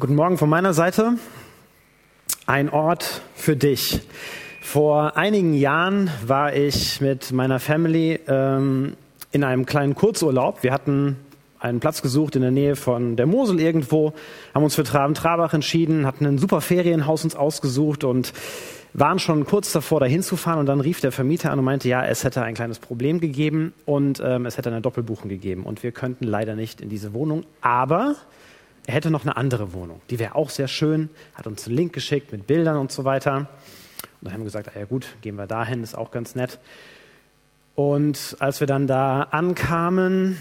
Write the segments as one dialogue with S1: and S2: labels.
S1: Guten Morgen von meiner Seite. Ein Ort für dich. Vor einigen Jahren war ich mit meiner Family ähm, in einem kleinen Kurzurlaub. Wir hatten einen Platz gesucht in der Nähe von der Mosel irgendwo, haben uns für Traben-Trabach entschieden, hatten ein super Ferienhaus uns ausgesucht und waren schon kurz davor, da hinzufahren und dann rief der Vermieter an und meinte, ja, es hätte ein kleines Problem gegeben und ähm, es hätte eine Doppelbuchung gegeben und wir könnten leider nicht in diese Wohnung, aber er hätte noch eine andere Wohnung, die wäre auch sehr schön, hat uns einen Link geschickt mit Bildern und so weiter. Und dann haben wir gesagt, ah ja gut, gehen wir dahin, ist auch ganz nett. Und als wir dann da ankamen,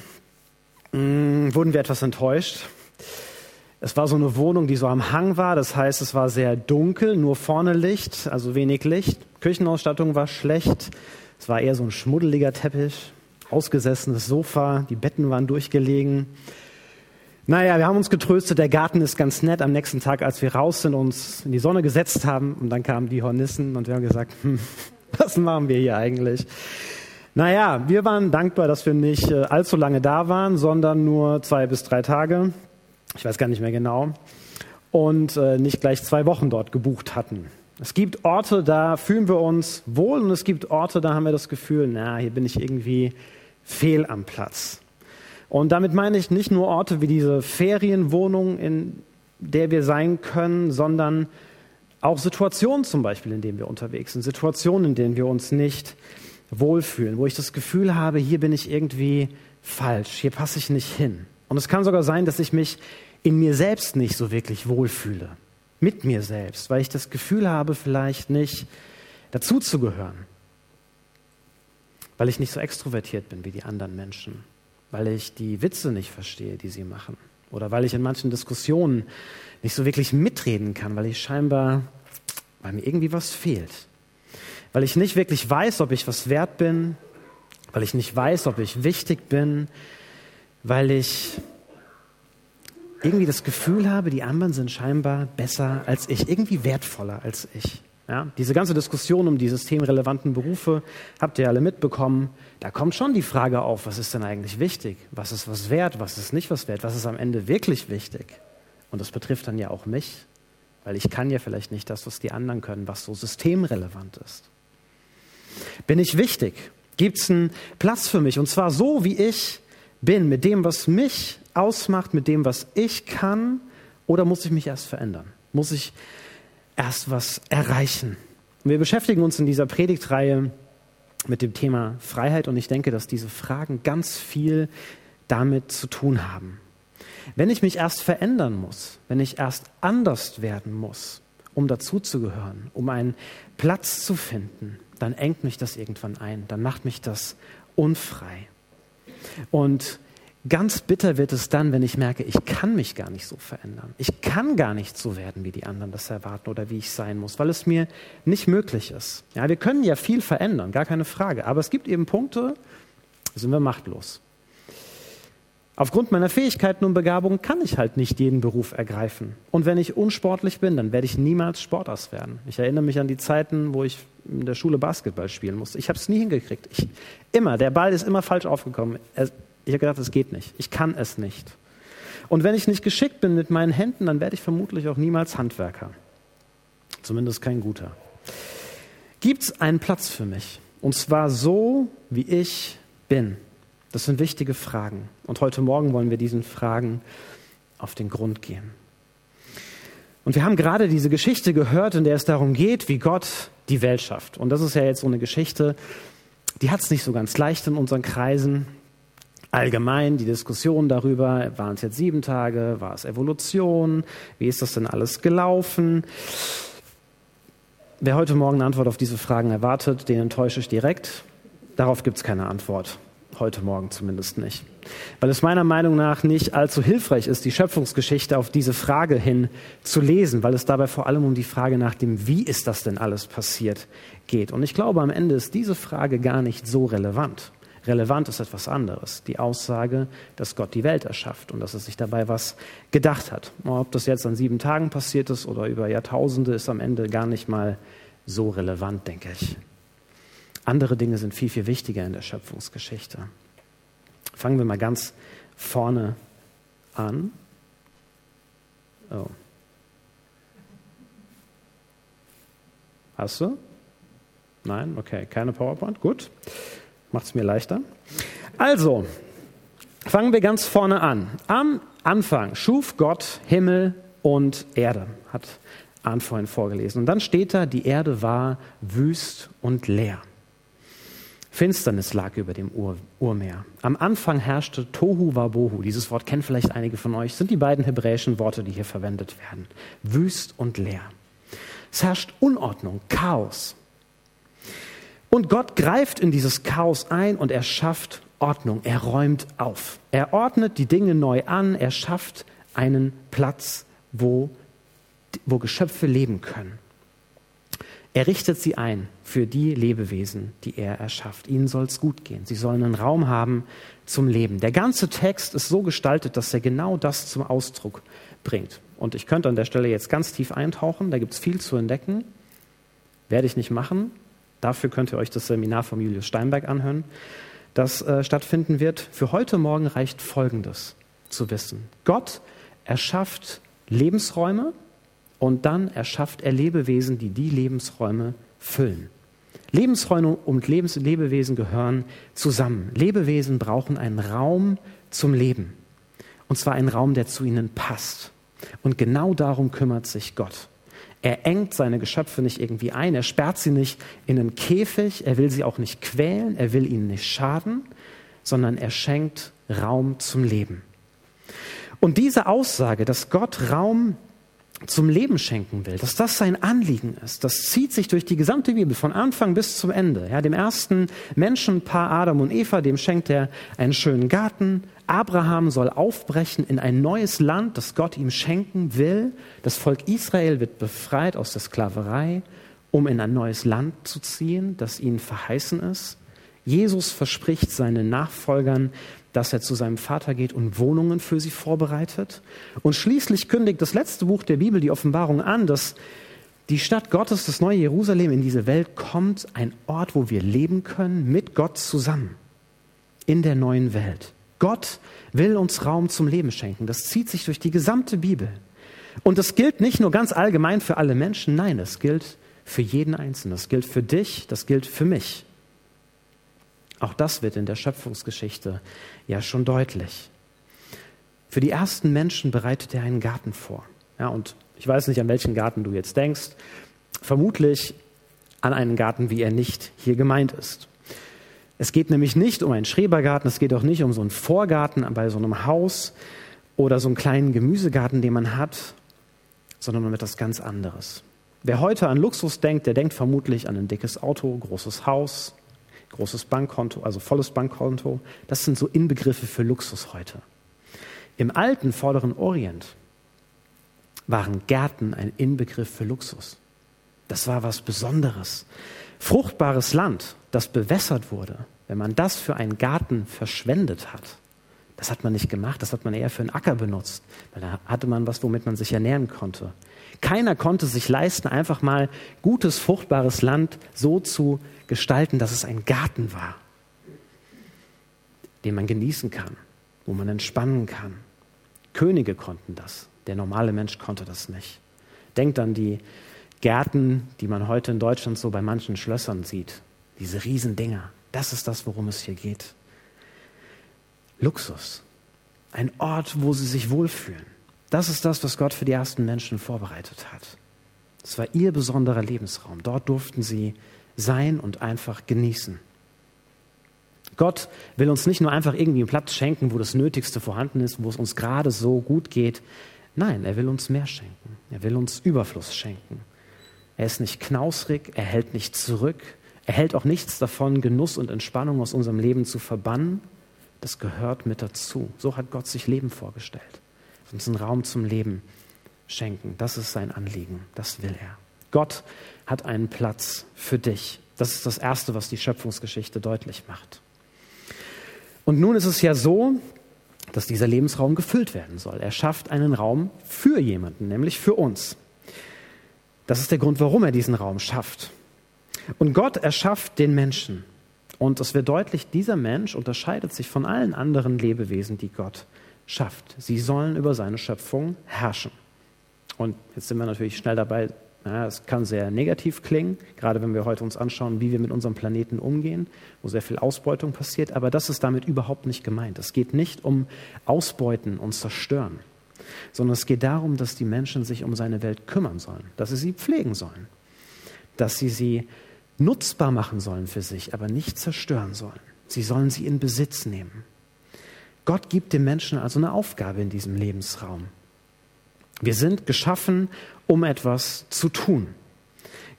S1: mh, mm, wurden wir etwas enttäuscht. Es war so eine Wohnung, die so am Hang war, das heißt, es war sehr dunkel, nur vorne Licht, also wenig Licht. Küchenausstattung war schlecht, es war eher so ein schmuddeliger Teppich, ausgesessenes Sofa, die Betten waren durchgelegen. Naja, wir haben uns getröstet, der Garten ist ganz nett. Am nächsten Tag, als wir raus sind, uns in die Sonne gesetzt haben und dann kamen die Hornissen und wir haben gesagt, hm, was machen wir hier eigentlich? Naja, wir waren dankbar, dass wir nicht äh, allzu lange da waren, sondern nur zwei bis drei Tage. Ich weiß gar nicht mehr genau. Und äh, nicht gleich zwei Wochen dort gebucht hatten. Es gibt Orte, da fühlen wir uns wohl und es gibt Orte, da haben wir das Gefühl, na, hier bin ich irgendwie fehl am Platz. Und damit meine ich nicht nur Orte wie diese Ferienwohnung, in der wir sein können, sondern auch Situationen zum Beispiel, in denen wir unterwegs sind, Situationen, in denen wir uns nicht wohlfühlen, wo ich das Gefühl habe, hier bin ich irgendwie falsch, hier passe ich nicht hin. Und es kann sogar sein, dass ich mich in mir selbst nicht so wirklich wohlfühle, mit mir selbst, weil ich das Gefühl habe, vielleicht nicht dazuzugehören, weil ich nicht so extrovertiert bin wie die anderen Menschen weil ich die Witze nicht verstehe, die sie machen. Oder weil ich in manchen Diskussionen nicht so wirklich mitreden kann, weil ich scheinbar, weil mir irgendwie was fehlt. Weil ich nicht wirklich weiß, ob ich was wert bin, weil ich nicht weiß, ob ich wichtig bin, weil ich irgendwie das Gefühl habe, die anderen sind scheinbar besser als ich, irgendwie wertvoller als ich. Ja, diese ganze Diskussion um die systemrelevanten Berufe habt ihr alle mitbekommen. Da kommt schon die Frage auf, was ist denn eigentlich wichtig? Was ist was wert? Was ist nicht was wert? Was ist am Ende wirklich wichtig? Und das betrifft dann ja auch mich, weil ich kann ja vielleicht nicht das, was die anderen können, was so systemrelevant ist. Bin ich wichtig? Gibt es einen Platz für mich? Und zwar so, wie ich bin, mit dem, was mich ausmacht, mit dem, was ich kann? Oder muss ich mich erst verändern? Muss ich erst was erreichen. wir beschäftigen uns in dieser Predigtreihe mit dem Thema Freiheit und ich denke, dass diese Fragen ganz viel damit zu tun haben. Wenn ich mich erst verändern muss, wenn ich erst anders werden muss, um dazuzugehören, um einen Platz zu finden, dann engt mich das irgendwann ein, dann macht mich das unfrei. Und Ganz bitter wird es dann, wenn ich merke, ich kann mich gar nicht so verändern. Ich kann gar nicht so werden, wie die anderen das erwarten oder wie ich sein muss, weil es mir nicht möglich ist. Ja, wir können ja viel verändern, gar keine Frage. Aber es gibt eben Punkte, da sind wir machtlos. Aufgrund meiner Fähigkeiten und Begabungen kann ich halt nicht jeden Beruf ergreifen. Und wenn ich unsportlich bin, dann werde ich niemals Sportass werden. Ich erinnere mich an die Zeiten, wo ich in der Schule Basketball spielen musste. Ich habe es nie hingekriegt. Ich, immer, der Ball ist immer falsch aufgekommen. Er, ich habe gedacht, es geht nicht. Ich kann es nicht. Und wenn ich nicht geschickt bin mit meinen Händen, dann werde ich vermutlich auch niemals Handwerker. Zumindest kein guter. Gibt es einen Platz für mich? Und zwar so, wie ich bin. Das sind wichtige Fragen. Und heute Morgen wollen wir diesen Fragen auf den Grund gehen. Und wir haben gerade diese Geschichte gehört, in der es darum geht, wie Gott die Welt schafft. Und das ist ja jetzt so eine Geschichte, die hat es nicht so ganz leicht in unseren Kreisen allgemein die Diskussion darüber, waren es jetzt sieben Tage, war es Evolution, wie ist das denn alles gelaufen? Wer heute Morgen eine Antwort auf diese Fragen erwartet, den enttäusche ich direkt. Darauf gibt es keine Antwort. Heute Morgen zumindest nicht. Weil es meiner Meinung nach nicht allzu hilfreich ist, die Schöpfungsgeschichte auf diese Frage hin zu lesen, weil es dabei vor allem um die Frage nach dem, wie ist das denn alles passiert, geht. Und ich glaube, am Ende ist diese Frage gar nicht so relevant. Relevant ist etwas anderes. Die Aussage, dass Gott die Welt erschafft und dass es sich dabei was gedacht hat. Ob das jetzt an sieben Tagen passiert ist oder über Jahrtausende, ist am Ende gar nicht mal so relevant, denke ich. Andere Dinge sind viel, viel wichtiger in der Schöpfungsgeschichte. Fangen wir mal ganz vorne an. Oh. Hast du? Nein? Okay, keine PowerPoint. Gut. Macht es mir leichter. Also, fangen wir ganz vorne an. Am Anfang schuf Gott Himmel und Erde, hat Arndt vorhin vorgelesen. Und dann steht da, die Erde war wüst und leer. Finsternis lag über dem Ur Urmeer. Am Anfang herrschte Tohu Wabohu. Dieses Wort kennen vielleicht einige von euch. Das sind die beiden hebräischen Worte, die hier verwendet werden. Wüst und leer. Es herrscht Unordnung, Chaos. Und Gott greift in dieses Chaos ein und er schafft Ordnung. Er räumt auf. Er ordnet die Dinge neu an. Er schafft einen Platz, wo, wo Geschöpfe leben können. Er richtet sie ein für die Lebewesen, die er erschafft. Ihnen soll es gut gehen. Sie sollen einen Raum haben zum Leben. Der ganze Text ist so gestaltet, dass er genau das zum Ausdruck bringt. Und ich könnte an der Stelle jetzt ganz tief eintauchen. Da gibt es viel zu entdecken. Werde ich nicht machen. Dafür könnt ihr euch das Seminar von Julius Steinberg anhören, das äh, stattfinden wird. Für heute Morgen reicht Folgendes zu wissen. Gott erschafft Lebensräume, und dann erschafft er Lebewesen, die die Lebensräume füllen. Lebensräume und Lebens Lebewesen gehören zusammen. Lebewesen brauchen einen Raum zum Leben. Und zwar einen Raum, der zu ihnen passt. Und genau darum kümmert sich Gott. Er engt seine Geschöpfe nicht irgendwie ein, er sperrt sie nicht in einen Käfig, er will sie auch nicht quälen, er will ihnen nicht schaden, sondern er schenkt Raum zum Leben. Und diese Aussage, dass Gott Raum zum Leben schenken will, dass das sein Anliegen ist. Das zieht sich durch die gesamte Bibel von Anfang bis zum Ende. Ja, dem ersten Menschenpaar Adam und Eva, dem schenkt er einen schönen Garten. Abraham soll aufbrechen in ein neues Land, das Gott ihm schenken will. Das Volk Israel wird befreit aus der Sklaverei, um in ein neues Land zu ziehen, das ihnen verheißen ist. Jesus verspricht seinen Nachfolgern, dass er zu seinem Vater geht und Wohnungen für sie vorbereitet. Und schließlich kündigt das letzte Buch der Bibel, die Offenbarung, an, dass die Stadt Gottes, das neue Jerusalem in diese Welt kommt, ein Ort, wo wir leben können mit Gott zusammen in der neuen Welt. Gott will uns Raum zum Leben schenken. Das zieht sich durch die gesamte Bibel. Und das gilt nicht nur ganz allgemein für alle Menschen, nein, das gilt für jeden Einzelnen. Das gilt für dich, das gilt für mich. Auch das wird in der Schöpfungsgeschichte ja schon deutlich. Für die ersten Menschen bereitet er einen Garten vor. Ja, und ich weiß nicht, an welchen Garten du jetzt denkst. Vermutlich an einen Garten, wie er nicht hier gemeint ist. Es geht nämlich nicht um einen Schrebergarten, es geht auch nicht um so einen Vorgarten bei so einem Haus oder so einen kleinen Gemüsegarten, den man hat, sondern um etwas ganz anderes. Wer heute an Luxus denkt, der denkt vermutlich an ein dickes Auto, großes Haus, großes Bankkonto, also volles Bankkonto. Das sind so Inbegriffe für Luxus heute. Im alten Vorderen Orient waren Gärten ein Inbegriff für Luxus. Das war was Besonderes. Fruchtbares Land, das bewässert wurde, wenn man das für einen Garten verschwendet hat, das hat man nicht gemacht, das hat man eher für einen Acker benutzt, weil da hatte man was, womit man sich ernähren konnte. Keiner konnte sich leisten, einfach mal gutes, fruchtbares Land so zu gestalten, dass es ein Garten war, den man genießen kann, wo man entspannen kann. Könige konnten das, der normale Mensch konnte das nicht. Denkt an die Gärten, die man heute in Deutschland so bei manchen Schlössern sieht, diese Riesendinger. Das ist das, worum es hier geht. Luxus, ein Ort, wo sie sich wohlfühlen. Das ist das, was Gott für die ersten Menschen vorbereitet hat. Es war ihr besonderer Lebensraum. Dort durften sie sein und einfach genießen. Gott will uns nicht nur einfach irgendwie einen Platz schenken, wo das Nötigste vorhanden ist, wo es uns gerade so gut geht. Nein, er will uns mehr schenken. Er will uns Überfluss schenken. Er ist nicht knausrig, er hält nicht zurück, er hält auch nichts davon, Genuss und Entspannung aus unserem Leben zu verbannen. Das gehört mit dazu. So hat Gott sich Leben vorgestellt uns einen Raum zum Leben schenken. Das ist sein Anliegen. Das will er. Gott hat einen Platz für dich. Das ist das Erste, was die Schöpfungsgeschichte deutlich macht. Und nun ist es ja so, dass dieser Lebensraum gefüllt werden soll. Er schafft einen Raum für jemanden, nämlich für uns. Das ist der Grund, warum er diesen Raum schafft. Und Gott erschafft den Menschen. Und es wird deutlich, dieser Mensch unterscheidet sich von allen anderen Lebewesen, die Gott schafft. Sie sollen über seine Schöpfung herrschen. Und jetzt sind wir natürlich schnell dabei Ja, es kann sehr negativ klingen, gerade wenn wir heute uns anschauen, wie wir mit unserem Planeten umgehen, wo sehr viel Ausbeutung passiert. Aber das ist damit überhaupt nicht gemeint. Es geht nicht um Ausbeuten und Zerstören, sondern es geht darum, dass die Menschen sich um seine Welt kümmern sollen, dass sie sie pflegen sollen, dass sie sie nutzbar machen sollen für sich, aber nicht zerstören sollen. Sie sollen sie in Besitz nehmen. Gott gibt dem Menschen also eine Aufgabe in diesem Lebensraum. Wir sind geschaffen, um etwas zu tun.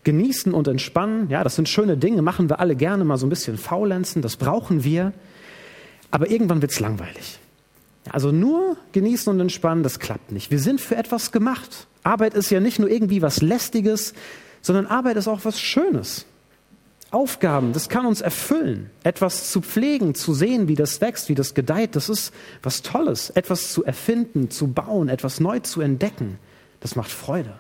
S1: Genießen und entspannen, ja, das sind schöne Dinge, machen wir alle gerne mal so ein bisschen faulenzen, das brauchen wir. Aber irgendwann wird es langweilig. Also nur genießen und entspannen, das klappt nicht. Wir sind für etwas gemacht. Arbeit ist ja nicht nur irgendwie was Lästiges, sondern Arbeit ist auch was Schönes. Aufgaben, das kann uns erfüllen. Etwas zu pflegen, zu sehen, wie das wächst, wie das gedeiht, das ist was Tolles. Etwas zu erfinden, zu bauen, etwas neu zu entdecken, das macht Freude.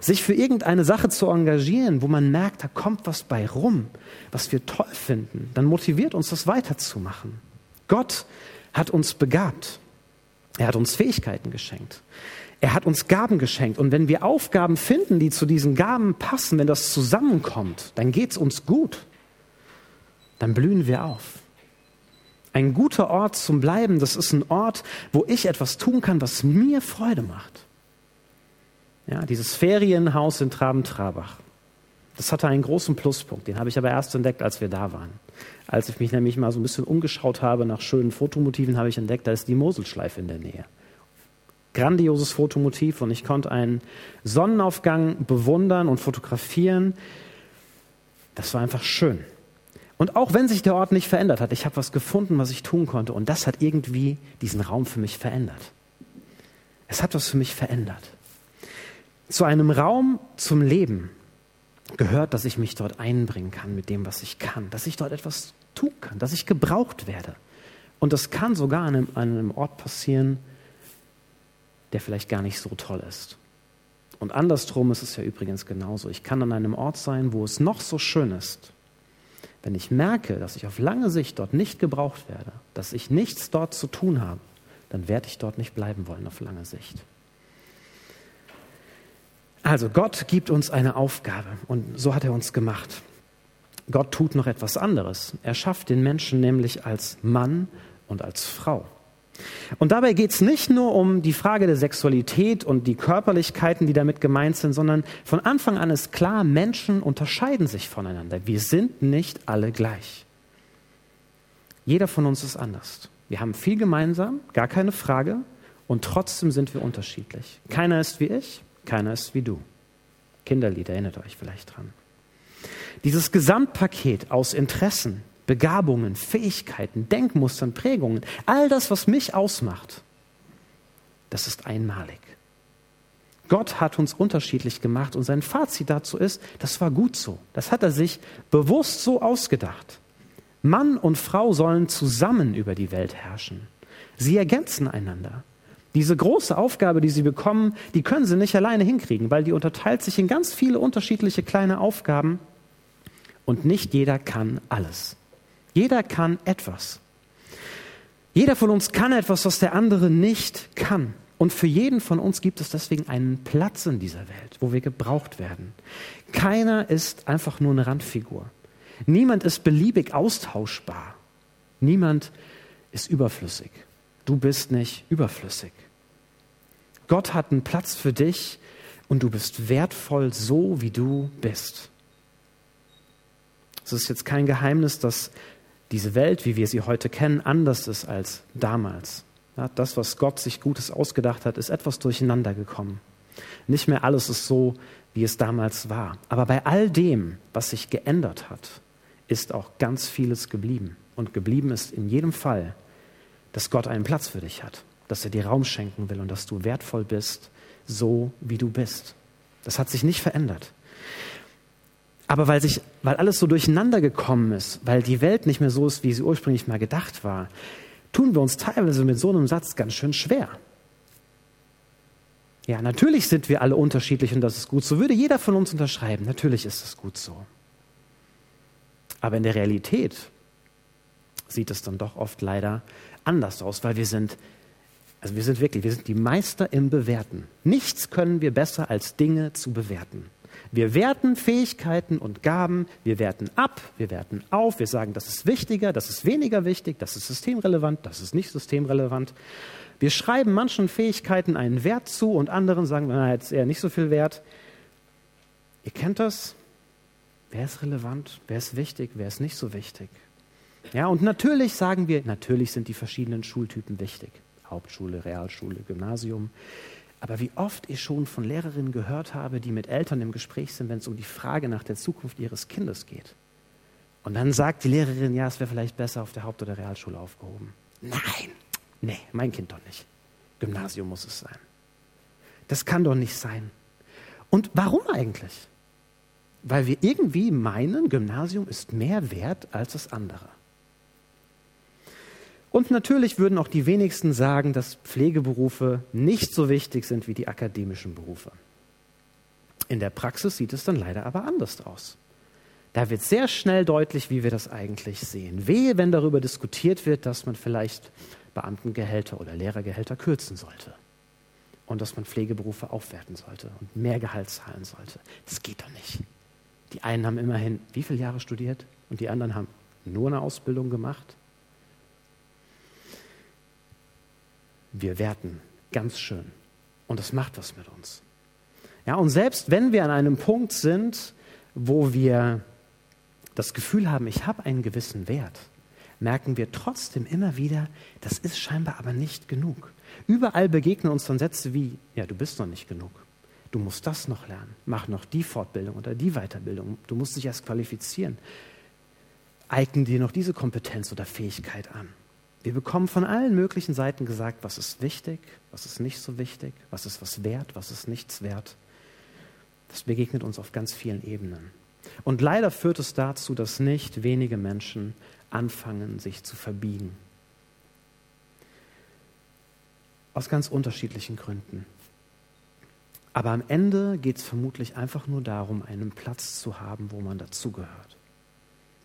S1: Sich für irgendeine Sache zu engagieren, wo man merkt, da kommt was bei rum, was wir toll finden, dann motiviert uns das weiterzumachen. Gott hat uns begabt. Er hat uns Fähigkeiten geschenkt. Er hat uns Gaben geschenkt. Und wenn wir Aufgaben finden, die zu diesen Gaben passen, wenn das zusammenkommt, dann geht es uns gut. Dann blühen wir auf. Ein guter Ort zum Bleiben, das ist ein Ort, wo ich etwas tun kann, was mir Freude macht. Ja, dieses Ferienhaus in Traben-Trabach, das hatte einen großen Pluspunkt. Den habe ich aber erst entdeckt, als wir da waren. Als ich mich nämlich mal so ein bisschen umgeschaut habe nach schönen Fotomotiven, habe ich entdeckt, da ist die Moselschleife in der Nähe grandioses Fotomotiv und ich konnte einen Sonnenaufgang bewundern und fotografieren. Das war einfach schön. Und auch wenn sich der Ort nicht verändert hat, ich habe was gefunden, was ich tun konnte und das hat irgendwie diesen Raum für mich verändert. Es hat was für mich verändert. Zu einem Raum zum Leben gehört, dass ich mich dort einbringen kann mit dem, was ich kann, dass ich dort etwas tun kann, dass ich gebraucht werde. Und das kann sogar an einem, an einem Ort passieren, der vielleicht gar nicht so toll ist. Und andersrum ist es ja übrigens genauso. Ich kann an einem Ort sein, wo es noch so schön ist. Wenn ich merke, dass ich auf lange Sicht dort nicht gebraucht werde, dass ich nichts dort zu tun habe, dann werde ich dort nicht bleiben wollen auf lange Sicht. Also Gott gibt uns eine Aufgabe und so hat er uns gemacht. Gott tut noch etwas anderes. Er schafft den Menschen nämlich als Mann und als Frau. Und dabei geht es nicht nur um die Frage der Sexualität und die Körperlichkeiten, die damit gemeint sind, sondern von Anfang an ist klar, Menschen unterscheiden sich voneinander. Wir sind nicht alle gleich. Jeder von uns ist anders. Wir haben viel gemeinsam, gar keine Frage, und trotzdem sind wir unterschiedlich. Keiner ist wie ich, keiner ist wie du. Kinderlied, erinnert euch vielleicht dran. Dieses Gesamtpaket aus Interessen, Begabungen, Fähigkeiten, Denkmustern, Prägungen, all das, was mich ausmacht, das ist einmalig. Gott hat uns unterschiedlich gemacht und sein Fazit dazu ist, das war gut so. Das hat er sich bewusst so ausgedacht. Mann und Frau sollen zusammen über die Welt herrschen. Sie ergänzen einander. Diese große Aufgabe, die sie bekommen, die können sie nicht alleine hinkriegen, weil die unterteilt sich in ganz viele unterschiedliche kleine Aufgaben und nicht jeder kann alles. Jeder kann etwas. Jeder von uns kann etwas, was der andere nicht kann. Und für jeden von uns gibt es deswegen einen Platz in dieser Welt, wo wir gebraucht werden. Keiner ist einfach nur eine Randfigur. Niemand ist beliebig austauschbar. Niemand ist überflüssig. Du bist nicht überflüssig. Gott hat einen Platz für dich und du bist wertvoll so, wie du bist. Es ist jetzt kein Geheimnis, dass diese Welt, wie wir sie heute kennen, anders ist als damals. Ja, das, was Gott sich Gutes ausgedacht hat, ist etwas durcheinander gekommen. Nicht mehr alles ist so, wie es damals war. Aber bei all dem, was sich geändert hat, ist auch ganz vieles geblieben. Und geblieben ist in jedem Fall, dass Gott einen Platz für dich hat, dass er dir Raum schenken will und dass du wertvoll bist, so wie du bist. Das hat sich nicht verändert. Aber weil, sich, weil alles so durcheinander gekommen ist, weil die Welt nicht mehr so ist, wie sie ursprünglich mal gedacht war, tun wir uns teilweise mit so einem Satz ganz schön schwer. Ja, natürlich sind wir alle unterschiedlich und das ist gut so. Würde jeder von uns unterschreiben, natürlich ist es gut so. Aber in der Realität sieht es dann doch oft leider anders aus, weil wir sind Also wir sind wirklich, wir sind die Meister im Bewerten. Nichts können wir besser als Dinge zu bewerten. Wir werten Fähigkeiten und Gaben, wir werten ab, wir werten auf, wir sagen, das ist wichtiger, das ist weniger wichtig, das ist systemrelevant, das ist nicht systemrelevant. Wir schreiben manchen Fähigkeiten einen Wert zu und anderen sagen, na, jetzt eher nicht so viel Wert. Ihr kennt das? Wer ist relevant? Wer ist wichtig? Wer ist nicht so wichtig? Ja, und natürlich sagen wir, natürlich sind die verschiedenen Schultypen wichtig. Hauptschule, Realschule, Gymnasium. Aber wie oft ich schon von Lehrerinnen gehört habe, die mit Eltern im Gespräch sind, wenn es um die Frage nach der Zukunft ihres Kindes geht. Und dann sagt die Lehrerin, ja, es wäre vielleicht besser auf der Haupt- oder Realschule aufgehoben. Nein, nee, mein Kind doch nicht. Gymnasium muss es sein. Das kann doch nicht sein. Und warum eigentlich? Weil wir irgendwie meinen, Gymnasium ist mehr wert als das andere. Und natürlich würden auch die wenigsten sagen, dass Pflegeberufe nicht so wichtig sind wie die akademischen Berufe. In der Praxis sieht es dann leider aber anders aus. Da wird sehr schnell deutlich, wie wir das eigentlich sehen. Wehe, wenn darüber diskutiert wird, dass man vielleicht Beamtengehälter oder Lehrergehälter kürzen sollte. Und dass man Pflegeberufe aufwerten sollte und mehr Gehalt zahlen sollte. Das geht doch nicht. Die einen haben immerhin wie viele Jahre studiert und die anderen haben nur eine Ausbildung gemacht. Wir werten ganz schön. Und das macht was mit uns. Ja, und selbst wenn wir an einem Punkt sind, wo wir das Gefühl haben, ich habe einen gewissen Wert, merken wir trotzdem immer wieder, das ist scheinbar aber nicht genug. Überall begegnen uns dann Sätze wie, ja, du bist noch nicht genug. Du musst das noch lernen. Mach noch die Fortbildung oder die Weiterbildung. Du musst dich erst qualifizieren. Eigne dir noch diese Kompetenz oder Fähigkeit an. Wir bekommen von allen möglichen Seiten gesagt, was ist wichtig, was ist nicht so wichtig, was ist was wert, was ist nichts wert. Das begegnet uns auf ganz vielen Ebenen. Und leider führt es dazu, dass nicht wenige Menschen anfangen, sich zu verbiegen. Aus ganz unterschiedlichen Gründen. Aber am Ende geht es vermutlich einfach nur darum, einen Platz zu haben, wo man dazugehört,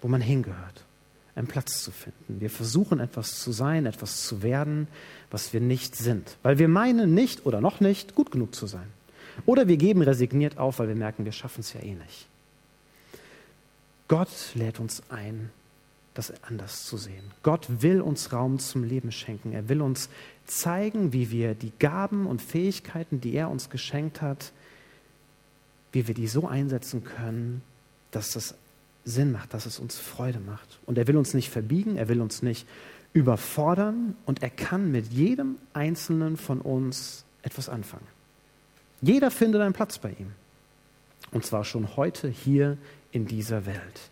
S1: wo man hingehört einen Platz zu finden. Wir versuchen etwas zu sein, etwas zu werden, was wir nicht sind, weil wir meinen nicht oder noch nicht gut genug zu sein. Oder wir geben resigniert auf, weil wir merken, wir schaffen es ja eh nicht. Gott lädt uns ein, das anders zu sehen. Gott will uns Raum zum Leben schenken. Er will uns zeigen, wie wir die Gaben und Fähigkeiten, die er uns geschenkt hat, wie wir die so einsetzen können, dass das Sinn macht, dass es uns Freude macht. Und er will uns nicht verbiegen, er will uns nicht überfordern und er kann mit jedem Einzelnen von uns etwas anfangen. Jeder findet einen Platz bei ihm. Und zwar schon heute hier in dieser Welt.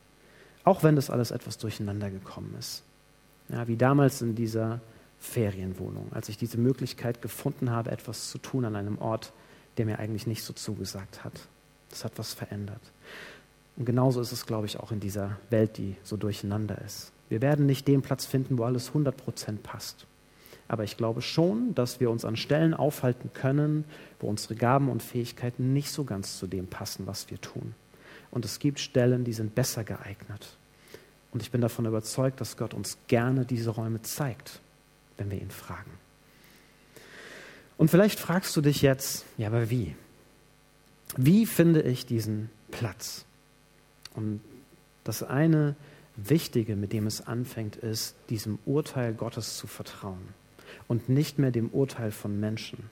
S1: Auch wenn das alles etwas durcheinander gekommen ist. Ja, wie damals in dieser Ferienwohnung, als ich diese Möglichkeit gefunden habe, etwas zu tun an einem Ort, der mir eigentlich nicht so zugesagt hat. Das hat was verändert. Und genauso ist es, glaube ich, auch in dieser Welt, die so durcheinander ist. Wir werden nicht den Platz finden, wo alles 100 Prozent passt. Aber ich glaube schon, dass wir uns an Stellen aufhalten können, wo unsere Gaben und Fähigkeiten nicht so ganz zu dem passen, was wir tun. Und es gibt Stellen, die sind besser geeignet. Und ich bin davon überzeugt, dass Gott uns gerne diese Räume zeigt, wenn wir ihn fragen. Und vielleicht fragst du dich jetzt, ja, aber wie? Wie finde ich diesen Platz? Und das eine Wichtige, mit dem es anfängt, ist, diesem Urteil Gottes zu vertrauen und nicht mehr dem Urteil von Menschen.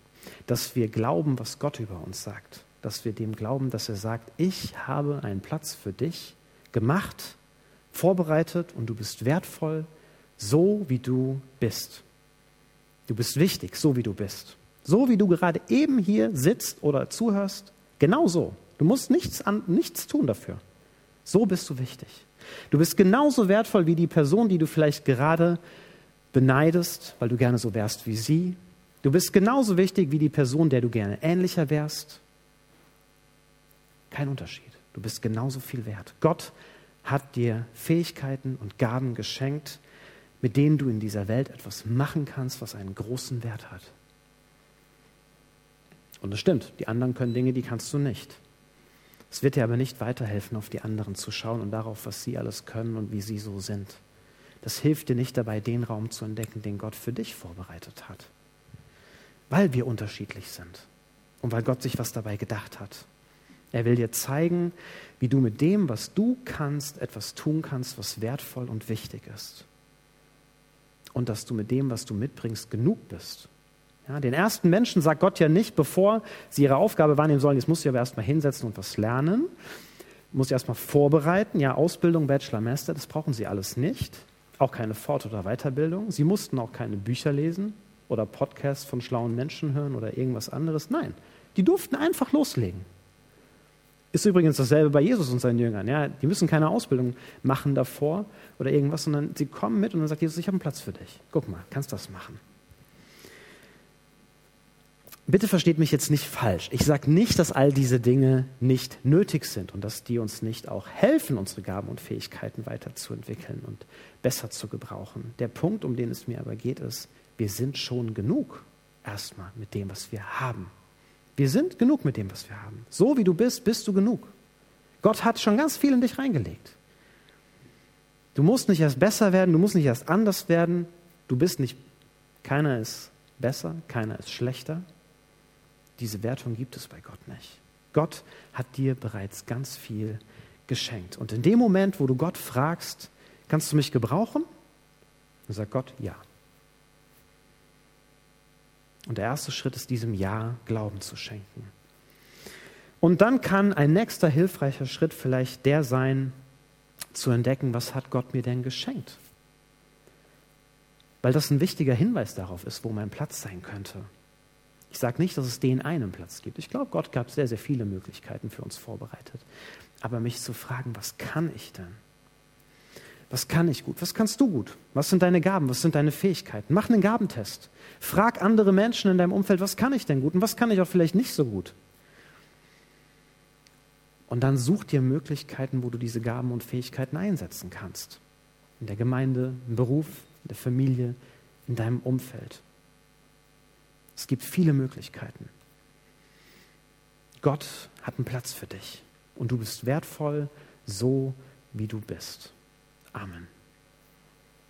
S1: Dass wir glauben, was Gott über uns sagt. Dass wir dem glauben, dass er sagt, ich habe einen Platz für dich gemacht, vorbereitet und du bist wertvoll, so wie du bist. Du bist wichtig, so wie du bist. So wie du gerade eben hier sitzt oder zuhörst, genau so. Du musst nichts, an, nichts tun dafür. So bist du wichtig. Du bist genauso wertvoll wie die Person, die du vielleicht gerade beneidest, weil du gerne so wärst wie sie. Du bist genauso wichtig wie die Person, der du gerne ähnlicher wärst. Kein Unterschied. Du bist genauso viel wert. Gott hat dir Fähigkeiten und Gaben geschenkt, mit denen du in dieser Welt etwas machen kannst, was einen großen Wert hat. Und es stimmt, die anderen können Dinge, die kannst du nicht. Es wird dir aber nicht weiterhelfen, auf die anderen zu schauen und darauf, was sie alles können und wie sie so sind. Das hilft dir nicht dabei, den Raum zu entdecken, den Gott für dich vorbereitet hat. weil wir unterschiedlich sind und weil Gott sich was dabei gedacht hat. Er will dir zeigen, wie du mit dem, was du kannst, etwas tun kannst, was wertvoll und wichtig ist. Und dass du mit dem, was du mitbringst, genug bist. Ja, den ersten Menschen sagt Gott ja nicht, bevor sie ihre Aufgabe wahrnehmen sollen, jetzt musst du aber erstmal hinsetzen und was lernen, muss erstmal vorbereiten. Ja, Ausbildung, Bachelor, Master, das brauchen sie alles nicht. Auch keine Fort- oder Weiterbildung. Sie mussten auch keine Bücher lesen oder Podcasts von schlauen Menschen hören oder irgendwas anderes. Nein, die durften einfach loslegen. Ist übrigens dasselbe bei Jesus und seinen Jüngern. Ja, die müssen keine Ausbildung machen davor oder irgendwas, sondern sie kommen mit und dann sagt Jesus, ich habe einen Platz für dich. Guck mal, kannst das machen. Bitte versteht mich jetzt nicht falsch. Ich sage nicht, dass all diese Dinge nicht nötig sind und dass die uns nicht auch helfen, unsere Gaben und Fähigkeiten weiterzuentwickeln und besser zu gebrauchen. Der Punkt, um den es mir aber geht, ist, wir sind schon genug erstmal mit dem, was wir haben. Wir sind genug mit dem, was wir haben. So wie du bist, bist du genug. Gott hat schon ganz viel in dich reingelegt. Du musst nicht erst besser werden, du musst nicht erst anders werden. Du bist nicht, keiner ist besser, keiner ist schlechter. Diese Wertung gibt es bei Gott nicht. Gott hat dir bereits ganz viel geschenkt. Und in dem Moment, wo du Gott fragst, kannst du mich gebrauchen? Dann sagt Gott, ja. Und der erste Schritt ist diesem Ja Glauben zu schenken. Und dann kann ein nächster hilfreicher Schritt vielleicht der sein, zu entdecken, was hat Gott mir denn geschenkt? Weil das ein wichtiger Hinweis darauf ist, wo mein Platz sein könnte. Ich sage nicht, dass es den einen Platz gibt. Ich glaube, Gott gab sehr, sehr viele Möglichkeiten für uns vorbereitet. Aber mich zu fragen, was kann ich denn? Was kann ich gut? Was kannst du gut? Was sind deine Gaben? Was sind deine Fähigkeiten? Mach einen Gabentest. Frag andere Menschen in deinem Umfeld, was kann ich denn gut und was kann ich auch vielleicht nicht so gut? Und dann such dir Möglichkeiten, wo du diese Gaben und Fähigkeiten einsetzen kannst. In der Gemeinde, im Beruf, in der Familie, in deinem Umfeld. Es gibt viele Möglichkeiten. Gott hat einen Platz für dich und du bist wertvoll, so wie du bist. Amen.